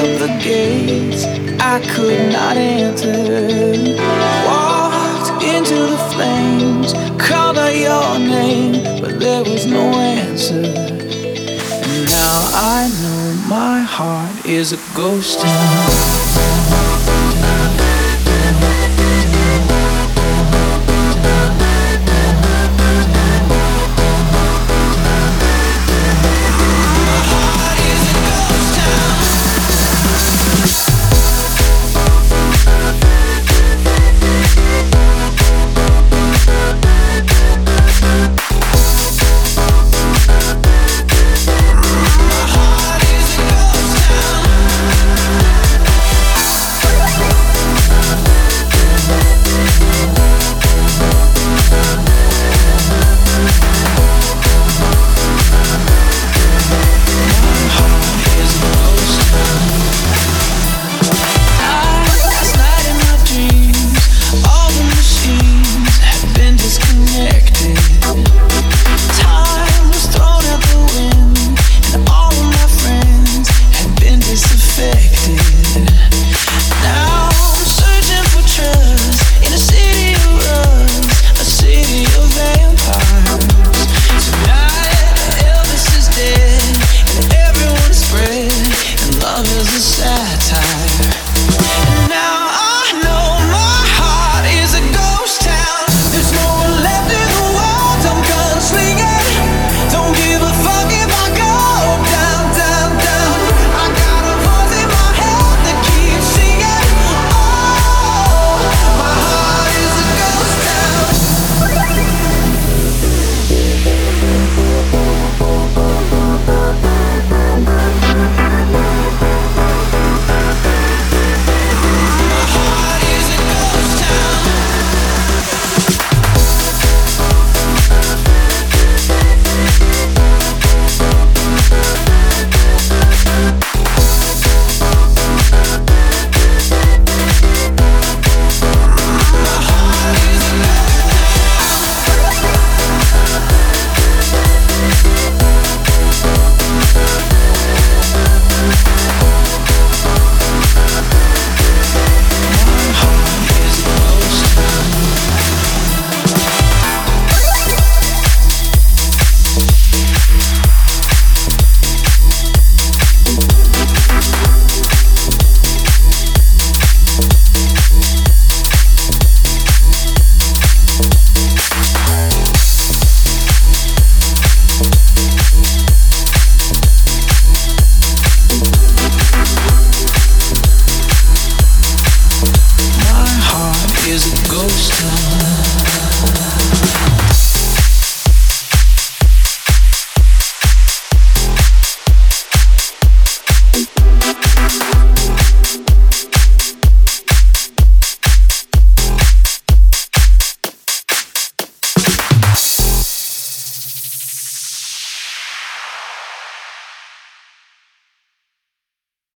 Of the gates I could not enter. Walked into the flames, called out your name, but there was no answer. And now I know my heart is a ghost town.